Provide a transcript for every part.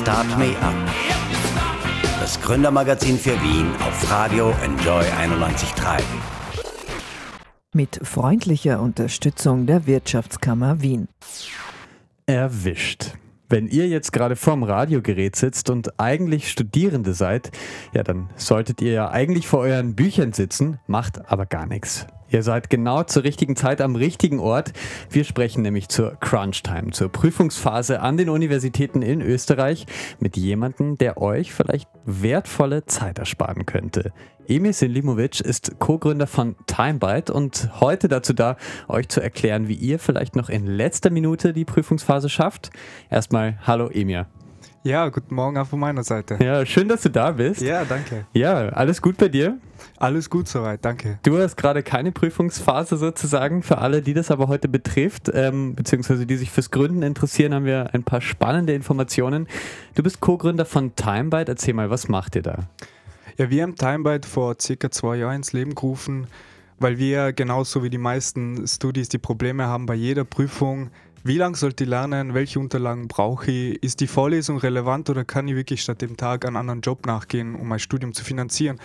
Start Me Up. Das Gründermagazin für Wien auf Radio Enjoy 91.3. Mit freundlicher Unterstützung der Wirtschaftskammer Wien. Erwischt. Wenn ihr jetzt gerade vorm Radiogerät sitzt und eigentlich Studierende seid, ja, dann solltet ihr ja eigentlich vor euren Büchern sitzen, macht aber gar nichts. Ihr seid genau zur richtigen Zeit am richtigen Ort. Wir sprechen nämlich zur Crunch Time, zur Prüfungsphase an den Universitäten in Österreich mit jemandem, der euch vielleicht wertvolle Zeit ersparen könnte. Emil Sinlimovic ist Co-Gründer von TimeByte und heute dazu da, euch zu erklären, wie ihr vielleicht noch in letzter Minute die Prüfungsphase schafft. Erstmal, hallo Emir. Ja, guten Morgen auch von meiner Seite. Ja, schön, dass du da bist. Ja, danke. Ja, alles gut bei dir? Alles gut soweit, danke. Du hast gerade keine Prüfungsphase sozusagen. Für alle, die das aber heute betrifft, ähm, beziehungsweise die sich fürs Gründen interessieren, haben wir ein paar spannende Informationen. Du bist Co-Gründer von TimeByte. Erzähl mal, was macht ihr da? Ja, wir haben TimeByte vor circa zwei Jahren ins Leben gerufen, weil wir genauso wie die meisten Studis die Probleme haben bei jeder Prüfung, wie lange sollte ich lernen? Welche Unterlagen brauche ich? Ist die Vorlesung relevant oder kann ich wirklich statt dem Tag einen anderen Job nachgehen, um mein Studium zu finanzieren?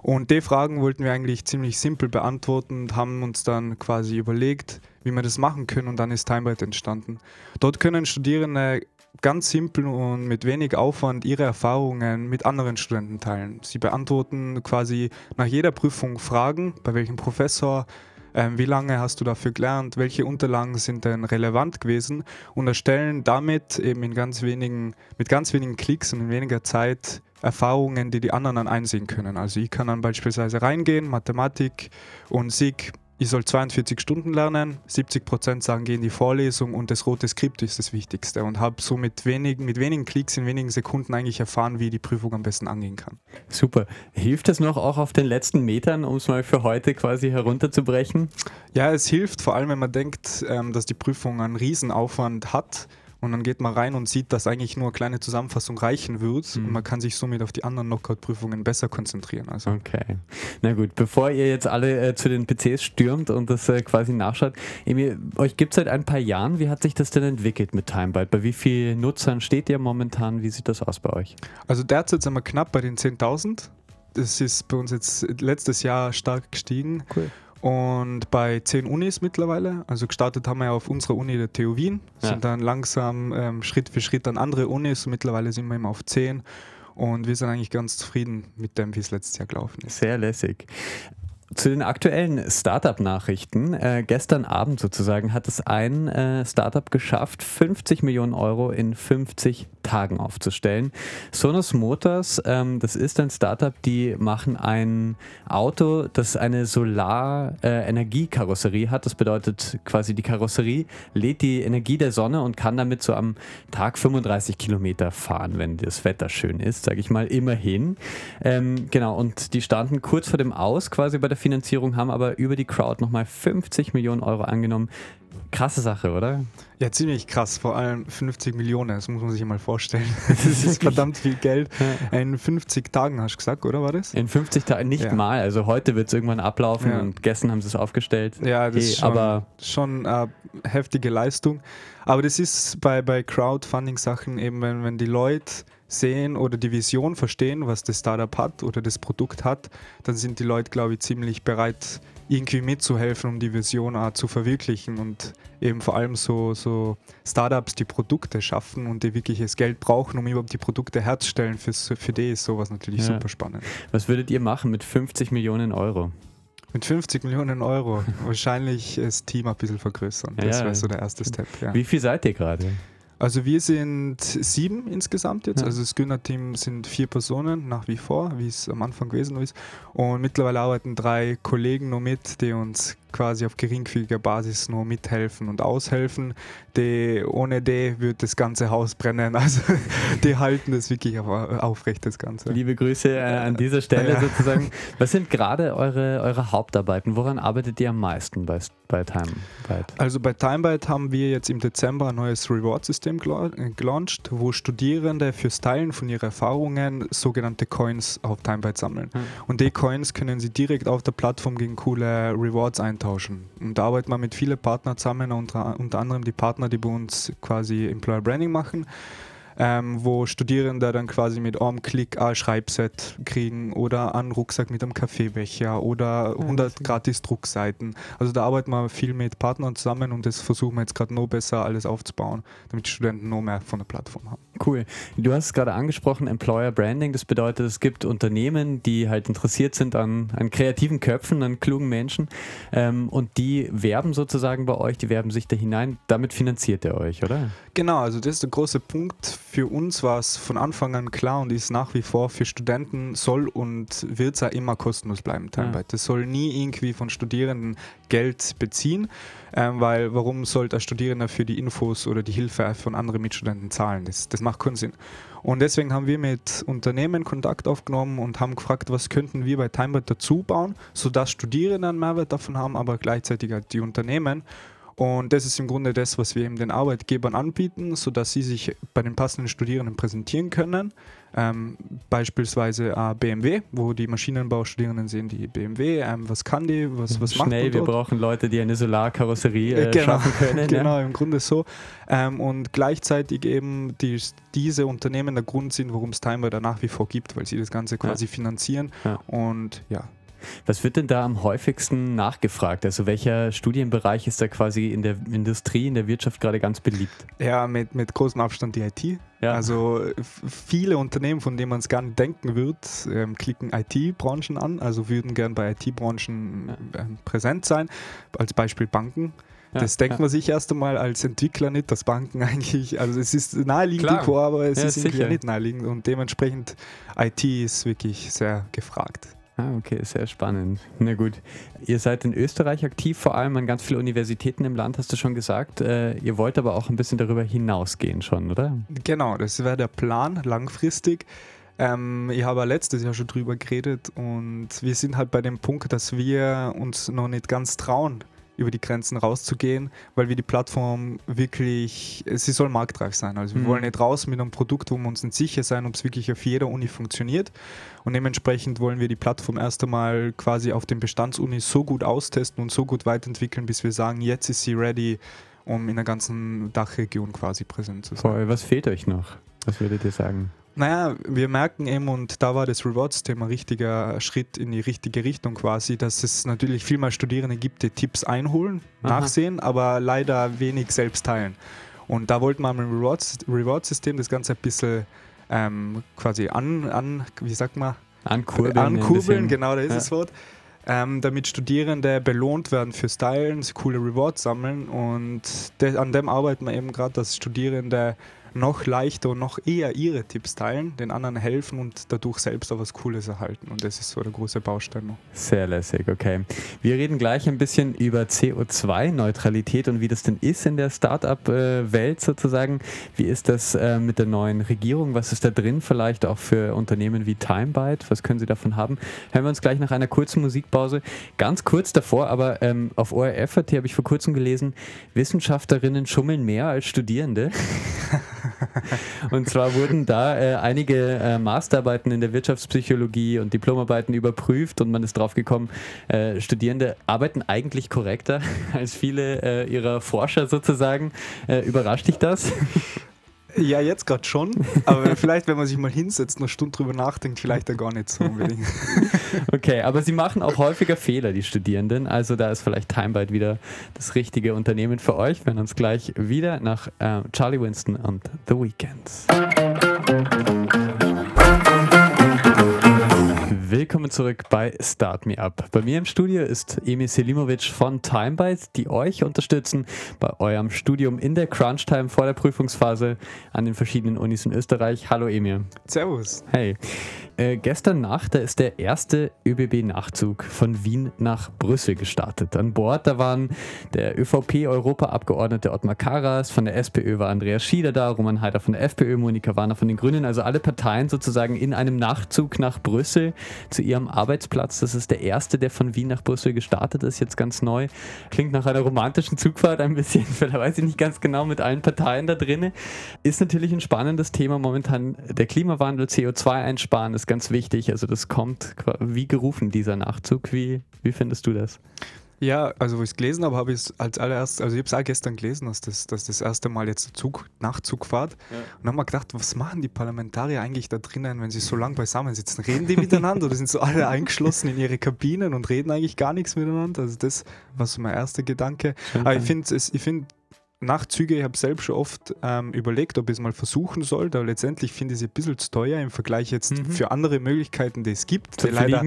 Und die Fragen wollten wir eigentlich ziemlich simpel beantworten und haben uns dann quasi überlegt, wie wir das machen können und dann ist Timebite entstanden. Dort können Studierende ganz simpel und mit wenig Aufwand ihre Erfahrungen mit anderen Studenten teilen. Sie beantworten quasi nach jeder Prüfung Fragen, bei welchem Professor, wie lange hast du dafür gelernt, welche Unterlagen sind denn relevant gewesen und erstellen damit eben in ganz wenigen, mit ganz wenigen Klicks und in weniger Zeit Erfahrungen, die die anderen dann einsehen können. Also ich kann dann beispielsweise reingehen, Mathematik und SIG ich soll 42 Stunden lernen, 70 Prozent sagen, gehen in die Vorlesung und das rote Skript ist das Wichtigste und habe so mit wenigen, mit wenigen Klicks in wenigen Sekunden eigentlich erfahren, wie ich die Prüfung am besten angehen kann. Super. Hilft es noch auch auf den letzten Metern, um es mal für heute quasi herunterzubrechen? Ja, es hilft, vor allem wenn man denkt, ähm, dass die Prüfung einen Riesenaufwand hat und dann geht man rein und sieht, dass eigentlich nur eine kleine Zusammenfassung reichen wird mhm. und man kann sich somit auf die anderen Knockout-Prüfungen besser konzentrieren. Also. Okay. Na gut, bevor ihr jetzt alle äh, zu den PCs stürmt und das äh, quasi nachschaut, Emil, euch gibt es seit ein paar Jahren. Wie hat sich das denn entwickelt mit TimeByte? Bei wie vielen Nutzern steht ihr momentan? Wie sieht das aus bei euch? Also derzeit sind wir knapp bei den 10.000. Das ist bei uns jetzt letztes Jahr stark gestiegen. Cool und bei zehn Unis mittlerweile. Also gestartet haben wir ja auf unserer Uni der TU Wien, ja. sind dann langsam ähm, Schritt für Schritt an andere Unis. Mittlerweile sind wir immer auf zehn und wir sind eigentlich ganz zufrieden mit dem, wie es letztes Jahr gelaufen ist. Sehr lässig. Zu den aktuellen Startup-Nachrichten. Äh, gestern Abend sozusagen hat es ein äh, Startup geschafft, 50 Millionen Euro in 50 Tagen aufzustellen. Sonos Motors, ähm, das ist ein Startup, die machen ein Auto, das eine Solar-Energiekarosserie äh, hat. Das bedeutet quasi, die Karosserie lädt die Energie der Sonne und kann damit so am Tag 35 Kilometer fahren, wenn das Wetter schön ist, sage ich mal, immerhin. Ähm, genau, und die standen kurz vor dem Aus quasi bei der Finanzierung, haben aber über die Crowd nochmal 50 Millionen Euro angenommen. Krasse Sache, oder? Ja, ziemlich krass. Vor allem 50 Millionen, das muss man sich mal vorstellen. Das ist verdammt viel Geld. In 50 Tagen hast du gesagt, oder war das? In 50 Tagen, nicht ja. mal. Also heute wird es irgendwann ablaufen ja. und gestern haben sie es aufgestellt. Ja, das hey, ist schon, aber schon eine heftige Leistung. Aber das ist bei, bei Crowdfunding-Sachen eben, wenn, wenn die Leute sehen oder die Vision verstehen, was das Startup hat oder das Produkt hat, dann sind die Leute, glaube ich, ziemlich bereit, irgendwie mitzuhelfen, um die Vision auch zu verwirklichen und eben vor allem so, so Startups, die Produkte schaffen und die wirkliches Geld brauchen, um überhaupt die Produkte herzustellen, für, für die ist sowas natürlich ja. super spannend. Was würdet ihr machen mit 50 Millionen Euro? Mit 50 Millionen Euro wahrscheinlich das Team ein bisschen vergrößern. Das ja. wäre so der erste Step. Ja. Wie viel seid ihr gerade? Also wir sind sieben insgesamt jetzt. Ja. Also das Günner-Team sind vier Personen nach wie vor, wie es am Anfang gewesen ist. Und mittlerweile arbeiten drei Kollegen noch mit, die uns quasi auf geringfügiger Basis nur mithelfen und aushelfen. Die, ohne die wird das ganze Haus brennen. Also die halten das wirklich auf, aufrecht, das Ganze. Liebe Grüße äh, an dieser Stelle ja. sozusagen. Was sind gerade eure, eure Hauptarbeiten? Woran arbeitet ihr am meisten bei, bei TimeByte? Also bei TimeByte haben wir jetzt im Dezember ein neues Reward-System äh, gelauncht, wo Studierende fürs Teilen von ihren Erfahrungen sogenannte Coins auf TimeByte sammeln. Hm. Und die Coins können sie direkt auf der Plattform gegen coole Rewards eintauschen eintauschen. Und da arbeiten wir mit vielen Partnern zusammen, unter, unter anderem die Partner, die bei uns quasi Employer Branding machen. ähm, wo Studierende dann quasi mit einem Klick ein Schreibset kriegen oder einen Rucksack mit einem Kaffeebecher oder 100 gratis Druckseiten. Also da arbeiten wir viel mit Partnern zusammen und das versuchen wir jetzt gerade noch besser alles aufzubauen, damit die Studenten noch mehr von der Plattform haben. Cool. Du hast es gerade angesprochen, Employer Branding. Das bedeutet, es gibt Unternehmen, die halt interessiert sind an, an kreativen Köpfen, an klugen Menschen ähm, und die werben sozusagen bei euch, die werben sich da hinein. Damit finanziert ihr euch, oder? Genau, also das ist der große Punkt für uns war es von Anfang an klar und ist nach wie vor für Studenten soll und wird es ja immer kostenlos bleiben. Ja. Das soll nie irgendwie von Studierenden Geld beziehen, ähm, weil warum sollte ein Studierender für die Infos oder die Hilfe von anderen Mitstudenten zahlen? Das, das macht keinen Sinn. Und deswegen haben wir mit Unternehmen Kontakt aufgenommen und haben gefragt, was könnten wir bei Timebird dazu bauen, sodass Studierende einen Mehrwert davon haben, aber gleichzeitig halt die Unternehmen. Und das ist im Grunde das, was wir eben den Arbeitgebern anbieten, sodass sie sich bei den passenden Studierenden präsentieren können. Ähm, beispielsweise äh, BMW, wo die Maschinenbaustudierenden sehen, die BMW, ähm, was kann die, was, was macht Schnell, wir brauchen Leute, die eine Solarkarosserie äh, genau, schaffen können. genau, ja. im Grunde so. Ähm, und gleichzeitig eben die, diese Unternehmen der Grund sind, warum es Timer da nach wie vor gibt, weil sie das Ganze quasi ja. finanzieren. Ja. Und ja, was wird denn da am häufigsten nachgefragt? Also welcher Studienbereich ist da quasi in der Industrie, in der Wirtschaft gerade ganz beliebt? Ja, mit, mit großem Abstand die IT. Ja. Also viele Unternehmen, von denen man es gar nicht denken wird, ähm, klicken IT-Branchen an, also würden gern bei IT-Branchen äh, präsent sein. Als Beispiel Banken. Das ja, denkt man sich erst einmal als Entwickler nicht, dass Banken eigentlich, also es ist naheliegend, Klar. aber es ja, ist irgendwie nicht naheliegend und dementsprechend IT ist wirklich sehr gefragt. Ah, okay, sehr spannend. Na gut. Ihr seid in Österreich aktiv, vor allem an ganz vielen Universitäten im Land, hast du schon gesagt. Äh, ihr wollt aber auch ein bisschen darüber hinausgehen schon, oder? Genau, das wäre der Plan langfristig. Ähm, ich habe letztes Jahr schon drüber geredet und wir sind halt bei dem Punkt, dass wir uns noch nicht ganz trauen, über die Grenzen rauszugehen, weil wir die Plattform wirklich, sie soll marktreif sein. Also wir mhm. wollen nicht raus mit einem Produkt, wo wir uns nicht sicher sein, ob es wirklich auf jeder Uni funktioniert. Und dementsprechend wollen wir die Plattform erst einmal quasi auf den Bestandsunis so gut austesten und so gut weiterentwickeln, bis wir sagen, jetzt ist sie ready, um in der ganzen Dachregion quasi präsent zu sein. Was fehlt euch noch? Was würdet ihr sagen? Naja, wir merken eben, und da war das Rewards-Thema ein richtiger Schritt in die richtige Richtung quasi, dass es natürlich viel mehr Studierende gibt, die Tipps einholen, Aha. nachsehen, aber leider wenig selbst teilen. Und da wollten wir mit dem Reward-System das Ganze ein bisschen ähm, quasi an, an, wie sagt man? Ankurbeln. Ankurbeln, genau, da ist ja. das Wort. Ähm, damit Studierende belohnt werden fürs Teilen, coole Rewards sammeln und an dem arbeiten wir eben gerade, dass Studierende noch leichter und noch eher ihre Tipps teilen, den anderen helfen und dadurch selbst auch was Cooles erhalten. Und das ist so der große Baustein noch. Sehr lässig, okay. Wir reden gleich ein bisschen über CO2-Neutralität und wie das denn ist in der Startup-Welt sozusagen. Wie ist das äh, mit der neuen Regierung? Was ist da drin vielleicht auch für Unternehmen wie Timebyte? Was können Sie davon haben? Hören wir uns gleich nach einer kurzen Musikpause. Ganz kurz davor, aber ähm, auf ORF.at habe ich vor kurzem gelesen, Wissenschaftlerinnen schummeln mehr als Studierende. und zwar wurden da äh, einige äh, Masterarbeiten in der Wirtschaftspsychologie und Diplomarbeiten überprüft und man ist drauf gekommen, äh, Studierende arbeiten eigentlich korrekter als viele äh, ihrer Forscher sozusagen. Äh, überrascht dich das? Ja, jetzt gerade schon. Aber vielleicht, wenn man sich mal hinsetzt, eine Stunde drüber nachdenkt, vielleicht ja gar nicht so unbedingt. Okay, aber sie machen auch häufiger Fehler, die Studierenden. Also da ist vielleicht Timebyte wieder das richtige Unternehmen für euch. Wir hören uns gleich wieder nach äh, Charlie Winston und The Weekends. Willkommen zurück bei Start Me Up. Bei mir im Studio ist Emil Selimovic von Timebyte, die euch unterstützen bei eurem Studium in der Crunch-Time vor der Prüfungsphase an den verschiedenen Unis in Österreich. Hallo Emil. Servus. Hey. Äh, gestern Nacht, da ist der erste ÖBB-Nachzug von Wien nach Brüssel gestartet. An Bord, da waren der ÖVP-Europaabgeordnete Ottmar Karas, von der SPÖ war Andreas Schieder da, Roman Heider von der FPÖ, Monika Warner von den Grünen, also alle Parteien sozusagen in einem Nachzug nach Brüssel zu ihrem Arbeitsplatz. Das ist der erste, der von Wien nach Brüssel gestartet ist, jetzt ganz neu. Klingt nach einer romantischen Zugfahrt ein bisschen, vielleicht weiß ich nicht ganz genau, mit allen Parteien da drin. Ist natürlich ein spannendes Thema momentan. Der Klimawandel, CO2 einsparen, ist ganz wichtig. Also das kommt wie gerufen, dieser Nachzug. Wie, wie findest du das? Ja, also wo ich es gelesen habe, habe ich es als allererstes, also ich habe es auch gestern gelesen, dass das, dass das erste Mal jetzt Zug, Nachtzug fährt. Ja. Und dann haben wir gedacht, was machen die Parlamentarier eigentlich da drinnen, wenn sie so lang beisammen sitzen? Reden die miteinander oder sind so alle eingeschlossen in ihre Kabinen und reden eigentlich gar nichts miteinander? Also das war so mein erster Gedanke. Aber ich finde, ich finde Nachtzüge, ich habe selbst schon oft ähm, überlegt, ob ich es mal versuchen soll, aber letztendlich finde ich sie ein bisschen zu teuer im Vergleich jetzt mhm. für andere Möglichkeiten, die es gibt, die leider,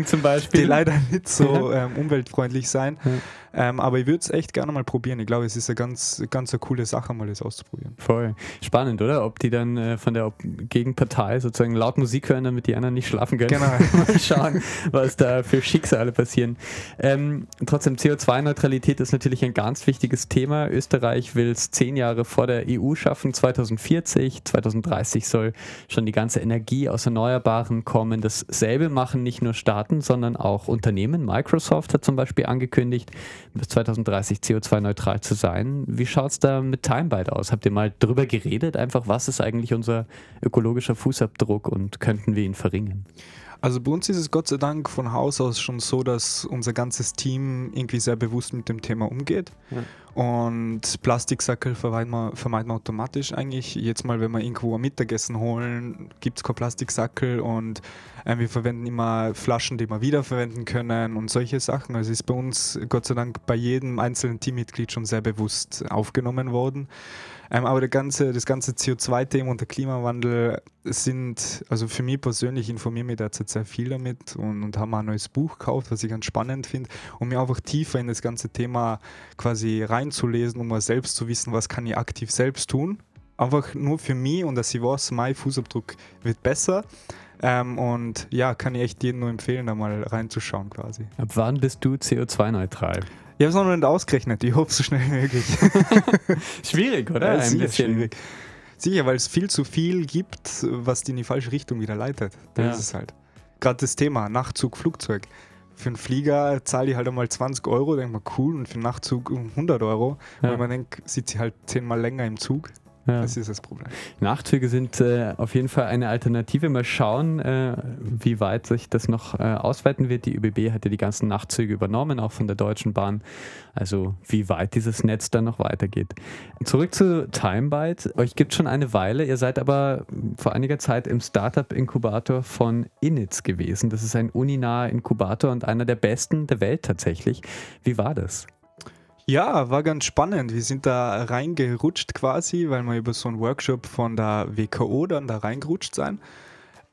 die leider, nicht so ähm, umweltfreundlich sein. Ja. Ähm, aber ich würde es echt gerne mal probieren. Ich glaube, es ist eine ganz, ganz eine coole Sache, mal das auszuprobieren. Voll. Spannend, oder? Ob die dann äh, von der Gegenpartei sozusagen laut Musik hören, damit die anderen nicht schlafen können. Genau. mal schauen, was da für Schicksale passieren. Ähm, trotzdem, CO2-Neutralität ist natürlich ein ganz wichtiges Thema. Österreich will es zehn Jahre vor der EU schaffen. 2040, 2030 soll schon die ganze Energie aus Erneuerbaren kommen. Dasselbe machen nicht nur Staaten, sondern auch Unternehmen. Microsoft hat zum Beispiel angekündigt, bis 2030 CO2-neutral zu sein. Wie schaut es da mit Timebite aus? Habt ihr mal drüber geredet, einfach was ist eigentlich unser ökologischer Fußabdruck und könnten wir ihn verringern? Also bei uns ist es Gott sei Dank von Haus aus schon so, dass unser ganzes Team irgendwie sehr bewusst mit dem Thema umgeht. Ja. Und Plastiksackel vermeiden wir, vermeiden wir automatisch eigentlich. Jetzt mal, wenn wir irgendwo ein Mittagessen holen, gibt es kein Plastiksackel und äh, wir verwenden immer Flaschen, die wir wiederverwenden können und solche Sachen. Also ist bei uns Gott sei Dank bei jedem einzelnen Teammitglied schon sehr bewusst aufgenommen worden. Ähm, aber der ganze, das ganze CO2-Thema und der Klimawandel sind, also für mich persönlich, informiere mich derzeit sehr viel damit und, und habe ein neues Buch gekauft, was ich ganz spannend finde, um mir einfach tiefer in das ganze Thema quasi reinzulesen, um mal selbst zu wissen, was kann ich aktiv selbst tun. Einfach nur für mich und dass ich weiß, mein Fußabdruck wird besser. Ähm, und ja, kann ich echt jedem nur empfehlen, da mal reinzuschauen quasi. Ab wann bist du CO2-neutral? Ich habe es noch nicht ausgerechnet. Ich hoffe so schnell wie möglich. schwierig, oder? Ja, Ein bisschen schwierig. Sicher, weil es viel zu viel gibt, was die in die falsche Richtung wieder leitet. Das ja. ist es halt. Gerade das Thema Nachtzug, Flugzeug. Für einen Flieger zahle ich halt einmal 20 Euro, denke mal cool, und für einen Nachtzug 100 Euro, ja. weil man denkt, sitzt sie halt zehnmal länger im Zug. Ja. Das ist das Problem. Nachtzüge sind äh, auf jeden Fall eine Alternative. Mal schauen, äh, wie weit sich das noch äh, ausweiten wird. Die ÖBB hat ja die ganzen Nachtzüge übernommen, auch von der Deutschen Bahn. Also wie weit dieses Netz dann noch weitergeht. Zurück zu Timebyte. Euch gibt schon eine Weile. Ihr seid aber vor einiger Zeit im Startup-Inkubator von Initz gewesen. Das ist ein uninaher Inkubator und einer der besten der Welt tatsächlich. Wie war das? Ja, war ganz spannend. Wir sind da reingerutscht quasi, weil wir über so einen Workshop von der WKO dann da reingerutscht sein.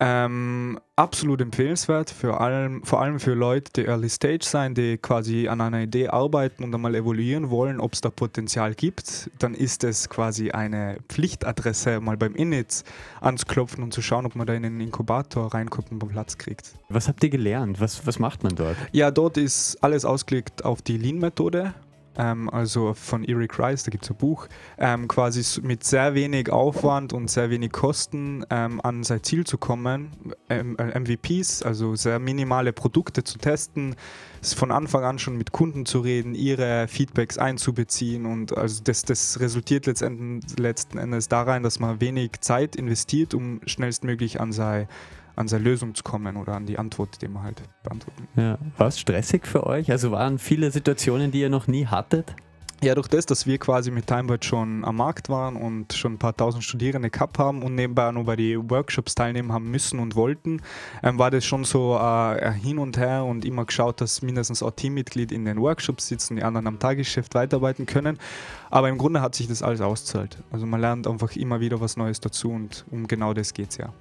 Ähm, absolut empfehlenswert, für allem, vor allem für Leute, die Early Stage sein, die quasi an einer Idee arbeiten und einmal evaluieren wollen, ob es da Potenzial gibt. Dann ist es quasi eine Pflichtadresse, mal beim Init anzuklopfen und zu schauen, ob man da in den Inkubator reinkommt und einen Platz kriegt. Was habt ihr gelernt? Was, was macht man dort? Ja, dort ist alles ausgelegt auf die Lean-Methode ähm, also von Eric Rice, da gibt es ein Buch, ähm, quasi mit sehr wenig Aufwand und sehr wenig Kosten ähm, an sein Ziel zu kommen, MVPs, also sehr minimale Produkte zu testen, von Anfang an schon mit Kunden zu reden, ihre Feedbacks einzubeziehen und also das, das resultiert letztendlich, letzten Endes darin, dass man wenig Zeit investiert, um schnellstmöglich an sein an seine Lösung zu kommen oder an die Antwort, die man halt beantworten. Ja. War es stressig für euch? Also waren viele Situationen, die ihr noch nie hattet? Ja, durch das, dass wir quasi mit Timebird schon am Markt waren und schon ein paar tausend Studierende gehabt haben und nebenbei auch noch bei den Workshops teilnehmen haben müssen und wollten, ähm, war das schon so äh, hin und her und immer geschaut, dass mindestens auch Teammitglied in den Workshops sitzen, die anderen am Tagesgeschäft weiterarbeiten können. Aber im Grunde hat sich das alles auszahlt. Also man lernt einfach immer wieder was Neues dazu und um genau das geht es ja.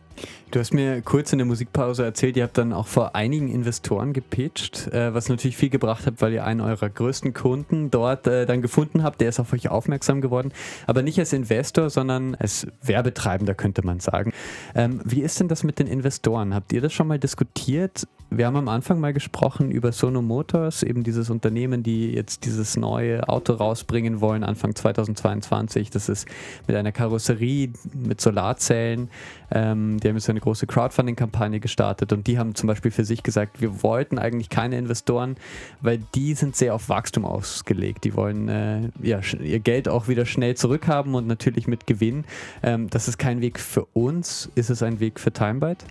Du hast mir kurz in der Musikpause erzählt, ihr habt dann auch vor einigen Investoren gepitcht, äh, was natürlich viel gebracht hat, weil ihr einen eurer größten Kunden dort äh, dann gefunden habt. Der ist auf euch aufmerksam geworden, aber nicht als Investor, sondern als Werbetreibender, könnte man sagen. Ähm, wie ist denn das mit den Investoren? Habt ihr das schon mal diskutiert? Wir haben am Anfang mal gesprochen über Sono Motors, eben dieses Unternehmen, die jetzt dieses neue Auto rausbringen wollen, Anfang 2022. Das ist mit einer Karosserie, mit Solarzellen. Ähm, die haben jetzt eine große Crowdfunding-Kampagne gestartet und die haben zum Beispiel für sich gesagt, wir wollten eigentlich keine Investoren, weil die sind sehr auf Wachstum ausgelegt. Die wollen äh, ja, ihr Geld auch wieder schnell zurückhaben und natürlich mit Gewinn. Ähm, das ist kein Weg für uns. Ist es ein Weg für Timebyte?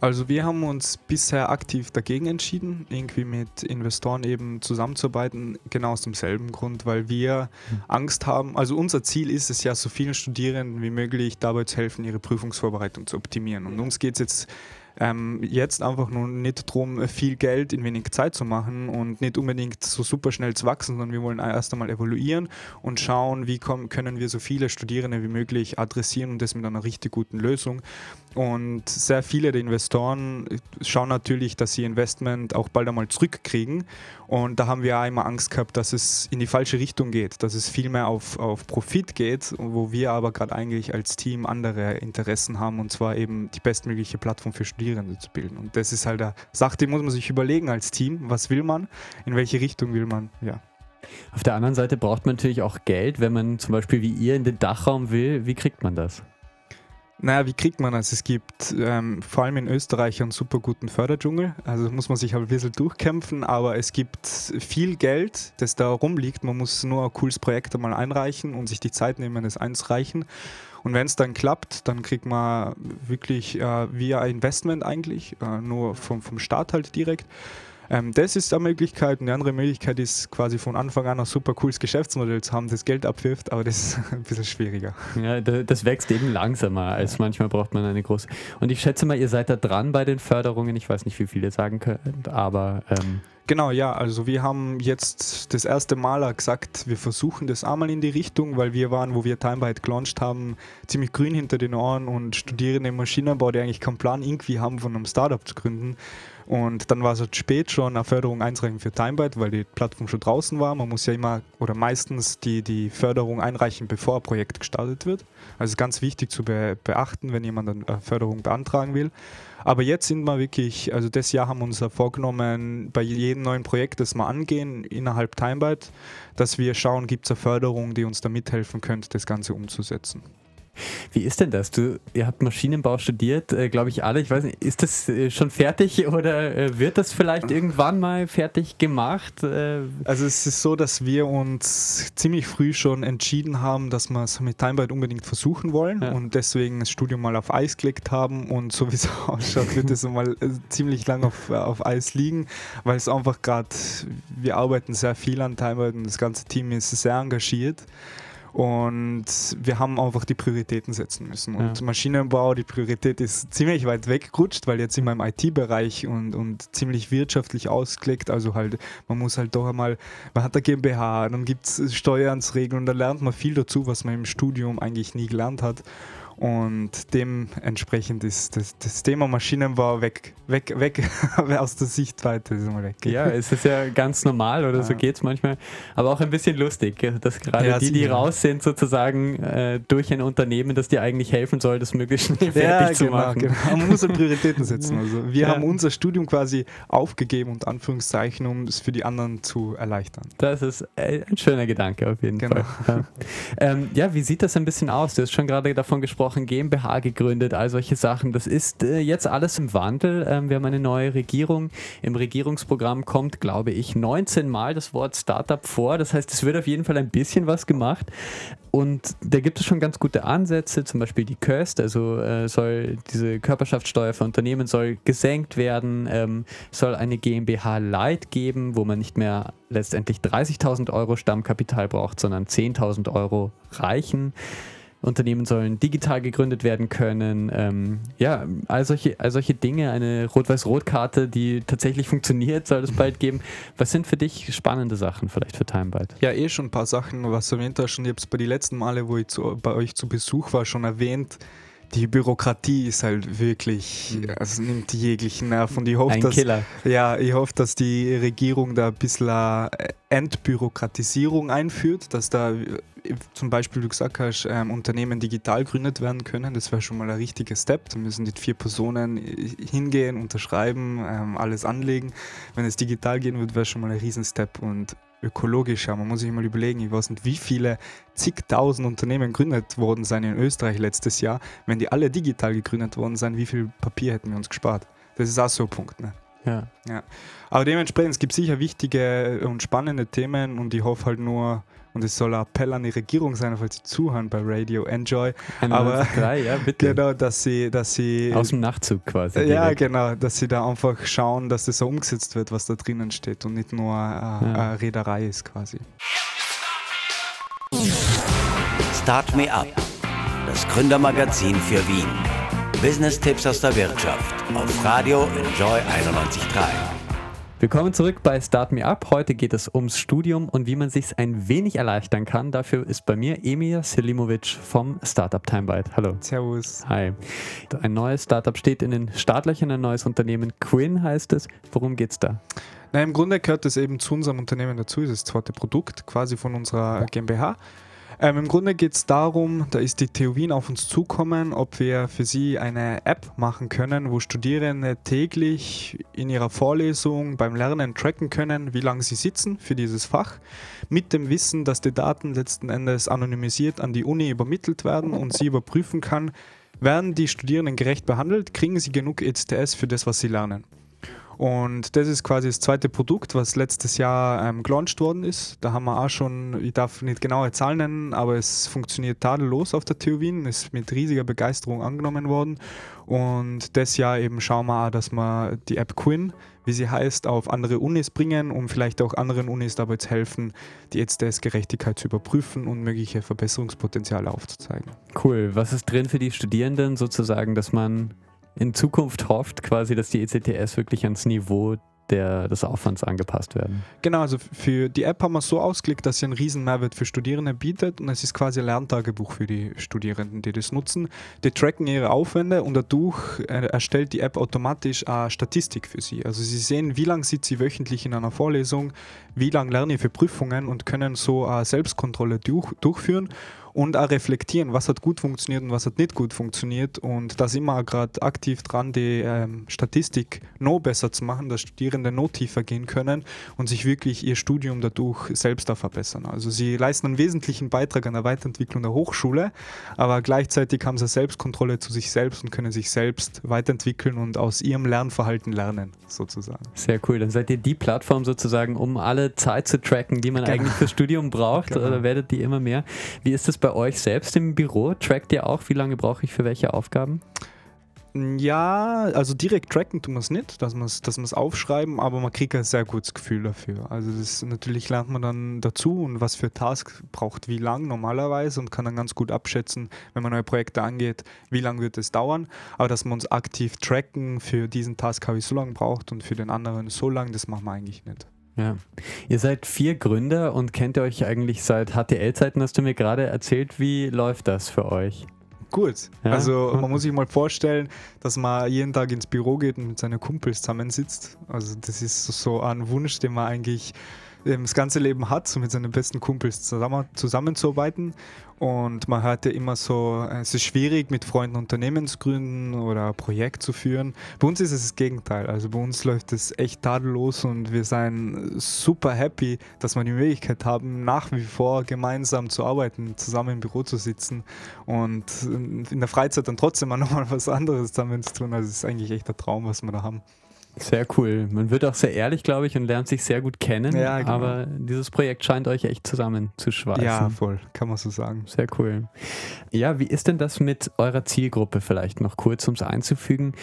Also wir haben uns bisher aktiv dagegen entschieden, irgendwie mit Investoren eben zusammenzuarbeiten, genau aus demselben Grund, weil wir mhm. Angst haben. Also unser Ziel ist es ja, so vielen Studierenden wie möglich dabei zu helfen, ihre Prüfungsvorbereitung zu optimieren. Und uns geht es jetzt ähm, jetzt einfach nur nicht darum, viel Geld in wenig Zeit zu machen und nicht unbedingt so super schnell zu wachsen, sondern wir wollen erst einmal evaluieren und schauen, wie kommen, können wir so viele Studierende wie möglich adressieren und das mit einer richtig guten Lösung. Und sehr viele der Investoren schauen natürlich, dass sie Investment auch bald einmal zurückkriegen. Und da haben wir auch immer Angst gehabt, dass es in die falsche Richtung geht, dass es viel mehr auf, auf Profit geht, wo wir aber gerade eigentlich als Team andere Interessen haben und zwar eben die bestmögliche Plattform für Studierende zu bilden. Und das ist halt eine Sache, die muss man sich überlegen als Team. Was will man? In welche Richtung will man? Ja. Auf der anderen Seite braucht man natürlich auch Geld, wenn man zum Beispiel wie ihr in den Dachraum will. Wie kriegt man das? Naja, wie kriegt man das? Es gibt ähm, vor allem in Österreich einen super guten Förderdschungel. Also muss man sich halt ein bisschen durchkämpfen, aber es gibt viel Geld, das da rumliegt. Man muss nur ein cooles Projekt einmal einreichen und sich die Zeit nehmen, es einzureichen. Und wenn es dann klappt, dann kriegt man wirklich äh, via Investment eigentlich, äh, nur vom, vom Staat halt direkt. Ähm, das ist eine Möglichkeit. Und die andere Möglichkeit ist quasi von Anfang an ein super cooles Geschäftsmodell zu haben, das Geld abwirft, aber das ist ein bisschen schwieriger. Ja, das wächst eben langsamer, als manchmal braucht man eine große. Und ich schätze mal, ihr seid da dran bei den Förderungen. Ich weiß nicht, wie viele sagen könnt, aber. Ähm Genau, ja, also wir haben jetzt das erste Mal gesagt, wir versuchen das einmal in die Richtung, weil wir waren, wo wir TimeByte gelauncht haben, ziemlich grün hinter den Ohren und Studierende im Maschinenbau, die eigentlich keinen Plan irgendwie haben, von einem Startup zu gründen. Und dann war es halt spät schon eine Förderung einzureichen für Timebyte, weil die Plattform schon draußen war. Man muss ja immer oder meistens die, die Förderung einreichen, bevor ein Projekt gestartet wird. Also ganz wichtig zu be beachten, wenn jemand eine Förderung beantragen will. Aber jetzt sind wir wirklich, also das Jahr haben wir uns vorgenommen, bei jedem neuen Projekt, das wir angehen, innerhalb Timebyte, dass wir schauen, gibt es eine Förderung, die uns da mithelfen könnte, das Ganze umzusetzen. Wie ist denn das? Du, ihr habt Maschinenbau studiert, äh, glaube ich alle. Ich weiß nicht, ist das äh, schon fertig oder äh, wird das vielleicht irgendwann mal fertig gemacht? Äh? Also es ist so, dass wir uns ziemlich früh schon entschieden haben, dass wir es mit Timebite unbedingt versuchen wollen ja. und deswegen das Studium mal auf Eis gelegt haben und so wie es ausschaut, wird es mal äh, ziemlich lang auf, auf Eis liegen, weil es einfach gerade, wir arbeiten sehr viel an Timebite und das ganze Team ist sehr engagiert. Und wir haben einfach die Prioritäten setzen müssen. Und ja. Maschinenbau, die Priorität ist ziemlich weit weggerutscht, weil jetzt sind wir im IT-Bereich und, und ziemlich wirtschaftlich ausgelegt. Also halt, man muss halt doch einmal, man hat eine GmbH, dann gibt es Steuernsregeln und da lernt man viel dazu, was man im Studium eigentlich nie gelernt hat. Und dementsprechend ist das, das Thema Maschinenbau weg, weg, weg aus der Sichtweite. Ist mal weg. Ja, es ist ja ganz normal oder so geht es manchmal, aber auch ein bisschen lustig, dass gerade ja, die, die raus sind, sozusagen äh, durch ein Unternehmen, das dir eigentlich helfen soll, das möglichst schnell fertig ja, zu genau, machen. Genau. Man muss halt Prioritäten setzen. Also wir haben unser Studium quasi aufgegeben, und Anführungszeichen, um es für die anderen zu erleichtern. Das ist äh, ein schöner Gedanke auf jeden genau. Fall. Ähm, ja, wie sieht das ein bisschen aus? Du hast schon gerade davon gesprochen, gesprochen, GmbH gegründet, all solche Sachen. Das ist äh, jetzt alles im Wandel. Ähm, wir haben eine neue Regierung. Im Regierungsprogramm kommt, glaube ich, 19 Mal das Wort Startup vor. Das heißt, es wird auf jeden Fall ein bisschen was gemacht. Und da gibt es schon ganz gute Ansätze, zum Beispiel die Köst, also äh, soll diese Körperschaftssteuer für Unternehmen soll gesenkt werden, ähm, soll eine GmbH Light geben, wo man nicht mehr letztendlich 30.000 Euro Stammkapital braucht, sondern 10.000 Euro reichen. Unternehmen sollen digital gegründet werden können. Ähm, ja, all solche, all solche Dinge. Eine Rot-Weiß-Rot-Karte, die tatsächlich funktioniert, soll es bald geben. Was sind für dich spannende Sachen vielleicht für TimeByte? Ja, eh schon ein paar Sachen, was du erwähnt hast. Und ich habe es bei den letzten Male, wo ich zu, bei euch zu Besuch war, schon erwähnt die Bürokratie ist halt wirklich, mhm. also nimmt jeglichen Nerv und ich hoffe, Ein dass, Killer. Ja, ich hoffe, dass die Regierung da ein bisschen Entbürokratisierung einführt, dass da zum Beispiel, du gesagt hast, ähm, Unternehmen digital gründet werden können. Das wäre schon mal ein richtiger Step. Da müssen die vier Personen hingehen, unterschreiben, ähm, alles anlegen. Wenn es digital gehen wird, wäre schon mal ein Riesenstep und ökologischer. Man muss sich mal überlegen, ich weiß nicht, wie viele zigtausend Unternehmen gegründet worden sind in Österreich letztes Jahr. Wenn die alle digital gegründet worden sind, wie viel Papier hätten wir uns gespart? Das ist auch so ein Punkt. Ne? Ja. ja. Aber dementsprechend, es gibt sicher wichtige und spannende Themen und ich hoffe halt nur, und es soll ein Appell an die Regierung sein, falls sie zuhören bei Radio Enjoy. aber drei, ja, bitte. Genau, dass sie, dass sie. Aus dem Nachtzug quasi. Ja, direkt. genau, dass sie da einfach schauen, dass das so umgesetzt wird, was da drinnen steht und nicht nur äh, ja. eine Reederei ist quasi. Start Me Up, das Gründermagazin für Wien. Business-Tipps aus der Wirtschaft auf Radio Enjoy 91.3. Willkommen zurück bei Start Me Up. Heute geht es ums Studium und wie man sich ein wenig erleichtern kann. Dafür ist bei mir Emir Selimovic vom Startup Timebyte. Hallo. Servus. Hi. Ein neues Startup steht in den Startlöchern, ein neues Unternehmen. Quinn heißt es. Worum geht's da? Na, Im Grunde gehört es eben zu unserem Unternehmen dazu. Es ist das zweite Produkt quasi von unserer GmbH. Ähm, Im Grunde geht es darum, da ist die TU Wien auf uns zukommen, ob wir für sie eine App machen können, wo Studierende täglich in ihrer Vorlesung beim Lernen tracken können, wie lange sie sitzen für dieses Fach, mit dem Wissen, dass die Daten letzten Endes anonymisiert an die Uni übermittelt werden und sie überprüfen kann, werden die Studierenden gerecht behandelt, kriegen sie genug ECTS für das, was sie lernen. Und das ist quasi das zweite Produkt, was letztes Jahr ähm, gelauncht worden ist. Da haben wir auch schon, ich darf nicht genaue Zahlen nennen, aber es funktioniert tadellos auf der TU Wien, ist mit riesiger Begeisterung angenommen worden. Und das Jahr eben schauen wir auch, dass wir die App Quinn, wie sie heißt, auf andere Unis bringen, um vielleicht auch anderen Unis dabei zu helfen, die ECTS-Gerechtigkeit zu überprüfen und mögliche Verbesserungspotenziale aufzuzeigen. Cool. Was ist drin für die Studierenden sozusagen, dass man in Zukunft hofft, quasi, dass die ECTS wirklich ans Niveau der, des Aufwands angepasst werden. Genau, also für die App haben wir so ausgelegt, dass sie einen riesen Mehrwert für Studierende bietet und es ist quasi ein Lerntagebuch für die Studierenden, die das nutzen. Die tracken ihre Aufwände und dadurch äh, erstellt die App automatisch eine Statistik für sie. Also sie sehen, wie lange sitzt sie wöchentlich in einer Vorlesung, wie lange lernen sie für Prüfungen und können so eine Selbstkontrolle durch, durchführen und auch reflektieren, was hat gut funktioniert und was hat nicht gut funktioniert. Und da sind wir gerade aktiv dran, die ähm, Statistik noch besser zu machen, dass Studierende noch tiefer gehen können und sich wirklich ihr Studium dadurch selbst da verbessern. Also sie leisten einen wesentlichen Beitrag an der Weiterentwicklung der Hochschule, aber gleichzeitig haben sie Selbstkontrolle zu sich selbst und können sich selbst weiterentwickeln und aus ihrem Lernverhalten lernen, sozusagen. Sehr cool. Dann seid ihr die Plattform sozusagen, um alle Zeit zu tracken, die man genau. eigentlich fürs Studium braucht, genau. oder werdet die immer mehr. Wie ist das bei euch selbst im Büro? Trackt ihr auch, wie lange brauche ich für welche Aufgaben? Ja, also direkt tracken tun wir es nicht, dass wir es dass aufschreiben, aber man kriegt ein sehr gutes Gefühl dafür. Also das natürlich lernt man dann dazu und was für Task braucht wie lang normalerweise und kann dann ganz gut abschätzen, wenn man neue Projekte angeht, wie lange wird es dauern. Aber dass wir uns aktiv tracken, für diesen Task habe ich so lange braucht und für den anderen so lange, das machen wir eigentlich nicht. Ja. Ihr seid vier Gründer und kennt ihr euch eigentlich seit HTL-Zeiten, hast du mir gerade erzählt. Wie läuft das für euch? Gut. Ja? Also man muss sich mal vorstellen, dass man jeden Tag ins Büro geht und mit seinen Kumpels zusammensitzt. Also das ist so ein Wunsch, den man eigentlich das ganze Leben hat, so mit seinen besten Kumpels zusammen, zusammenzuarbeiten. Und man hört ja immer so, es ist schwierig, mit Freunden Unternehmen zu gründen oder ein Projekt zu führen. Bei uns ist es das Gegenteil. Also bei uns läuft es echt tadellos und wir sind super happy, dass wir die Möglichkeit haben, nach wie vor gemeinsam zu arbeiten, zusammen im Büro zu sitzen und in der Freizeit dann trotzdem auch nochmal was anderes zusammen zu tun. Also es ist eigentlich echt der Traum, was wir da haben. Sehr cool. Man wird auch sehr ehrlich, glaube ich, und lernt sich sehr gut kennen. Ja, genau. Aber dieses Projekt scheint euch echt zusammenzuschweißen. Ja, voll, kann man so sagen. Sehr cool. Ja, wie ist denn das mit eurer Zielgruppe vielleicht noch kurz, um es einzufügen?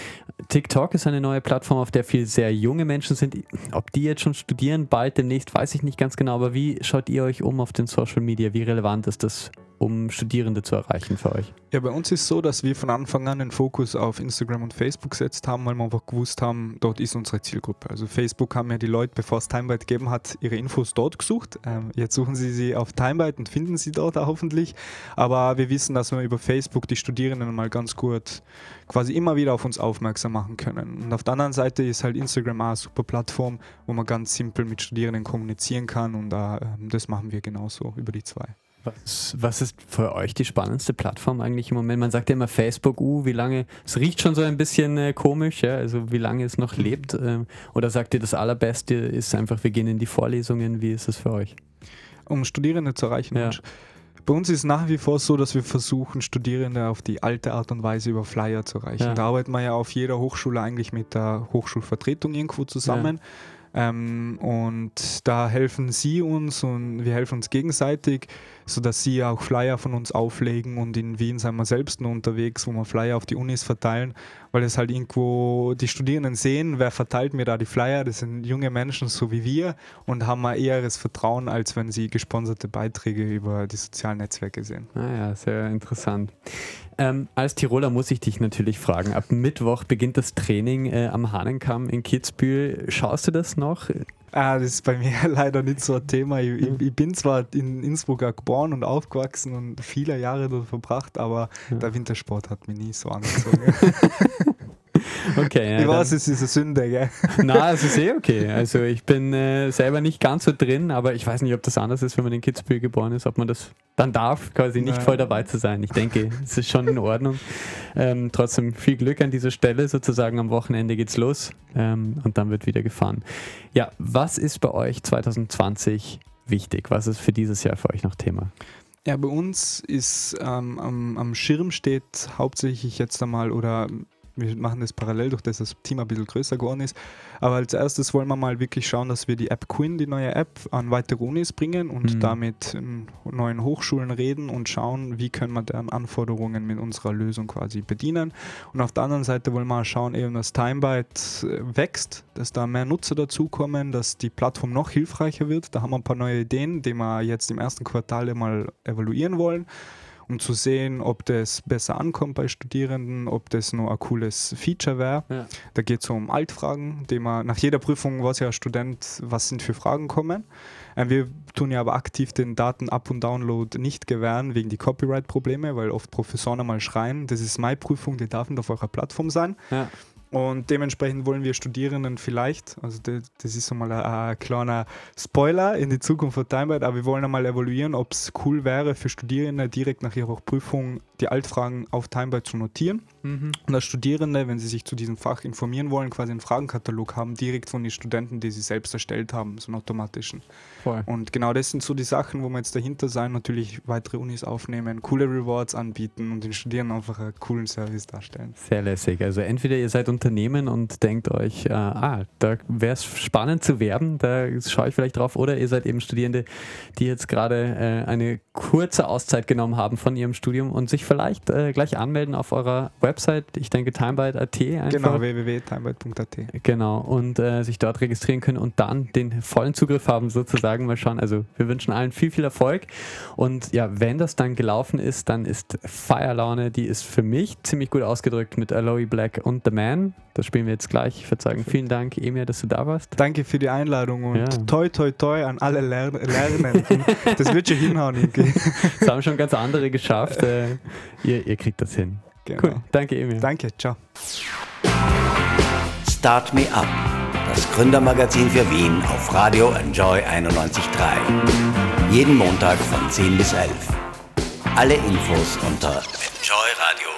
TikTok ist eine neue Plattform, auf der viel sehr junge Menschen sind. Ob die jetzt schon studieren, bald demnächst, weiß ich nicht ganz genau. Aber wie schaut ihr euch um auf den Social Media? Wie relevant ist das um Studierende zu erreichen für euch? Ja, bei uns ist so, dass wir von Anfang an den Fokus auf Instagram und Facebook gesetzt haben, weil wir einfach gewusst haben, dort ist unsere Zielgruppe. Also Facebook haben ja die Leute, bevor es Timebyte gegeben hat, ihre Infos dort gesucht. Ähm, jetzt suchen sie sie auf Timebyte und finden sie dort hoffentlich. Aber wir wissen, dass wir über Facebook die Studierenden mal ganz gut quasi immer wieder auf uns aufmerksam machen können. Und auf der anderen Seite ist halt Instagram auch eine super Plattform, wo man ganz simpel mit Studierenden kommunizieren kann und äh, das machen wir genauso über die zwei. Was, was, ist für euch die spannendste Plattform eigentlich im Moment? Man sagt ja immer Facebook, uh, wie lange, es riecht schon so ein bisschen äh, komisch, ja, also wie lange es noch lebt. Ähm, oder sagt ihr, das Allerbeste ist einfach, wir gehen in die Vorlesungen, wie ist es für euch? Um Studierende zu erreichen. Ja. Bei uns ist es nach wie vor so, dass wir versuchen, Studierende auf die alte Art und Weise über Flyer zu erreichen. Ja. Da arbeiten wir ja auf jeder Hochschule eigentlich mit der Hochschulvertretung irgendwo zusammen. Ja. Ähm, und da helfen sie uns und wir helfen uns gegenseitig, sodass sie auch Flyer von uns auflegen und in Wien sind wir selbst nur unterwegs, wo wir Flyer auf die Unis verteilen, weil es halt irgendwo die Studierenden sehen, wer verteilt mir da die Flyer, das sind junge Menschen so wie wir und haben ein eheres Vertrauen, als wenn sie gesponserte Beiträge über die sozialen Netzwerke sehen. Ah ja, sehr interessant. Ähm, als Tiroler muss ich dich natürlich fragen. Ab Mittwoch beginnt das Training äh, am Hahnenkamm in Kitzbühel. Schaust du das noch? Ah, das ist bei mir leider nicht so ein Thema. Ich, ich, ich bin zwar in Innsbruck geboren und aufgewachsen und viele Jahre dort verbracht, aber ja. der Wintersport hat mich nie so angezogen. Okay. Ja, ich weiß, es ist eine Sünde, gell? Nein, es ist eh okay. Also ich bin äh, selber nicht ganz so drin, aber ich weiß nicht, ob das anders ist, wenn man in Kitzbühel geboren ist, ob man das dann darf, quasi nicht Nein. voll dabei zu sein. Ich denke, es ist schon in Ordnung. Ähm, trotzdem viel Glück an dieser Stelle. Sozusagen am Wochenende geht's los ähm, und dann wird wieder gefahren. Ja, was ist bei euch 2020 wichtig? Was ist für dieses Jahr für euch noch Thema? Ja, bei uns ist ähm, am, am Schirm steht hauptsächlich jetzt einmal oder wir machen das parallel, durch das das Team ein bisschen größer geworden ist. Aber als erstes wollen wir mal wirklich schauen, dass wir die App Quinn, die neue App, an weitere Unis bringen und mhm. damit neuen Hochschulen reden und schauen, wie können wir deren Anforderungen mit unserer Lösung quasi bedienen. Und auf der anderen Seite wollen wir schauen, eben, dass TimeByte äh, wächst, dass da mehr Nutzer dazukommen, dass die Plattform noch hilfreicher wird. Da haben wir ein paar neue Ideen, die wir jetzt im ersten Quartal mal evaluieren wollen um zu sehen, ob das besser ankommt bei Studierenden, ob das nur ein cooles Feature wäre. Ja. Da geht es um Altfragen, die man nach jeder Prüfung weiß ja Student, was sind für Fragen kommen. Äh, wir tun ja aber aktiv den Daten-Up- und Download nicht gewähren wegen die Copyright-Probleme, weil oft Professoren einmal schreien, das ist meine Prüfung, die darf nicht auf eurer Plattform sein. Ja. Und dementsprechend wollen wir Studierenden vielleicht, also das, ist einmal ein, ein, kleiner Spoiler in die Zukunft von Timebite, aber wir wollen einmal evaluieren, ob es cool wäre für Studierende direkt nach ihrer Prüfung die Altfragen auf Timebite zu notieren. Mhm. Und als Studierende, wenn sie sich zu diesem Fach informieren wollen, quasi einen Fragenkatalog haben, direkt von den Studenten, die sie selbst erstellt haben, so einen automatischen. Voll. Und genau das sind so die Sachen, wo wir jetzt dahinter sein, natürlich weitere Unis aufnehmen, coole Rewards anbieten und den Studierenden einfach einen coolen Service darstellen. Sehr lässig. Also entweder ihr seid Unternehmen und denkt euch, äh, ah, da wäre es spannend zu werben, da schaue ich vielleicht drauf, oder ihr seid eben Studierende, die jetzt gerade äh, eine kurze Auszeit genommen haben von ihrem Studium und sich vielleicht äh, gleich anmelden auf eurer Website, ich denke timebyte.at einfach. Genau, www.timebyte.at. Genau, und äh, sich dort registrieren können und dann den vollen Zugriff haben sozusagen. Mal schauen, also wir wünschen allen viel, viel Erfolg und ja, wenn das dann gelaufen ist, dann ist Feierlaune, die ist für mich ziemlich gut ausgedrückt mit Aloe Black und The Man. Das spielen wir jetzt gleich. Ich würde sagen, vielen Dank, Emir, dass du da warst. Danke für die Einladung und ja. toi, toi, toi an alle Lern Lernenden. das wird schon hinhauen irgendwie. Das haben schon ganz andere geschafft. Äh, ihr, ihr kriegt das hin. Genau. Cool. Danke, Emil. Danke, ciao. Start Me Up, das Gründermagazin für Wien auf Radio Enjoy 91.3. Jeden Montag von 10 bis 11. Alle Infos unter enjoyradio.at.